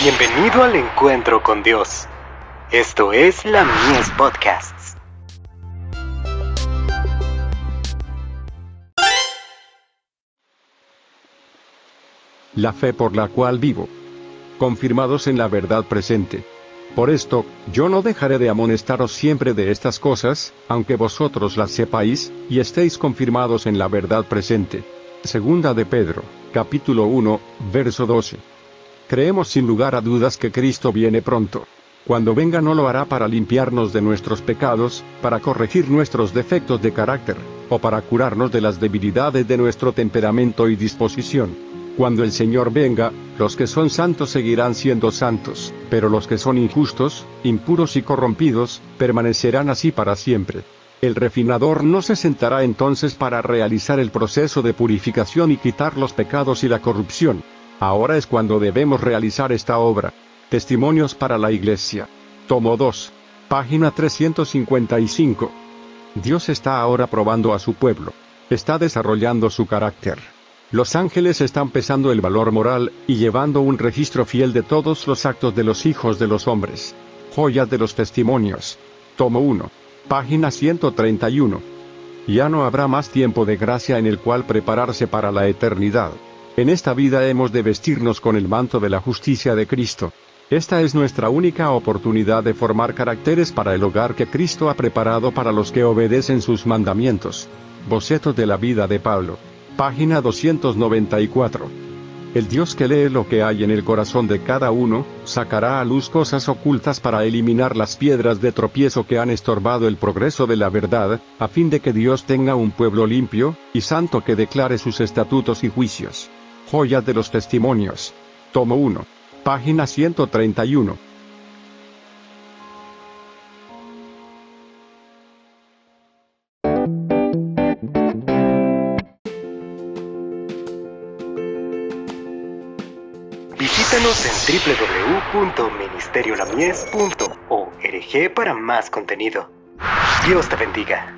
Bienvenido al encuentro con Dios. Esto es la Mies Podcasts. La fe por la cual vivo. Confirmados en la verdad presente. Por esto, yo no dejaré de amonestaros siempre de estas cosas, aunque vosotros las sepáis, y estéis confirmados en la verdad presente. Segunda de Pedro, capítulo 1, verso 12. Creemos sin lugar a dudas que Cristo viene pronto. Cuando venga no lo hará para limpiarnos de nuestros pecados, para corregir nuestros defectos de carácter, o para curarnos de las debilidades de nuestro temperamento y disposición. Cuando el Señor venga, los que son santos seguirán siendo santos, pero los que son injustos, impuros y corrompidos, permanecerán así para siempre. El refinador no se sentará entonces para realizar el proceso de purificación y quitar los pecados y la corrupción, Ahora es cuando debemos realizar esta obra. Testimonios para la Iglesia. Tomo 2. Página 355. Dios está ahora probando a su pueblo. Está desarrollando su carácter. Los ángeles están pesando el valor moral y llevando un registro fiel de todos los actos de los hijos de los hombres. Joyas de los testimonios. Tomo 1. Página 131. Ya no habrá más tiempo de gracia en el cual prepararse para la eternidad. En esta vida hemos de vestirnos con el manto de la justicia de Cristo. Esta es nuestra única oportunidad de formar caracteres para el hogar que Cristo ha preparado para los que obedecen sus mandamientos. Boceto de la vida de Pablo. Página 294. El Dios que lee lo que hay en el corazón de cada uno, sacará a luz cosas ocultas para eliminar las piedras de tropiezo que han estorbado el progreso de la verdad, a fin de que Dios tenga un pueblo limpio, y santo que declare sus estatutos y juicios. Joya de los Testimonios. Tomo 1. Página 131. Visítanos en www.ministeriolamies.org para más contenido. Dios te bendiga.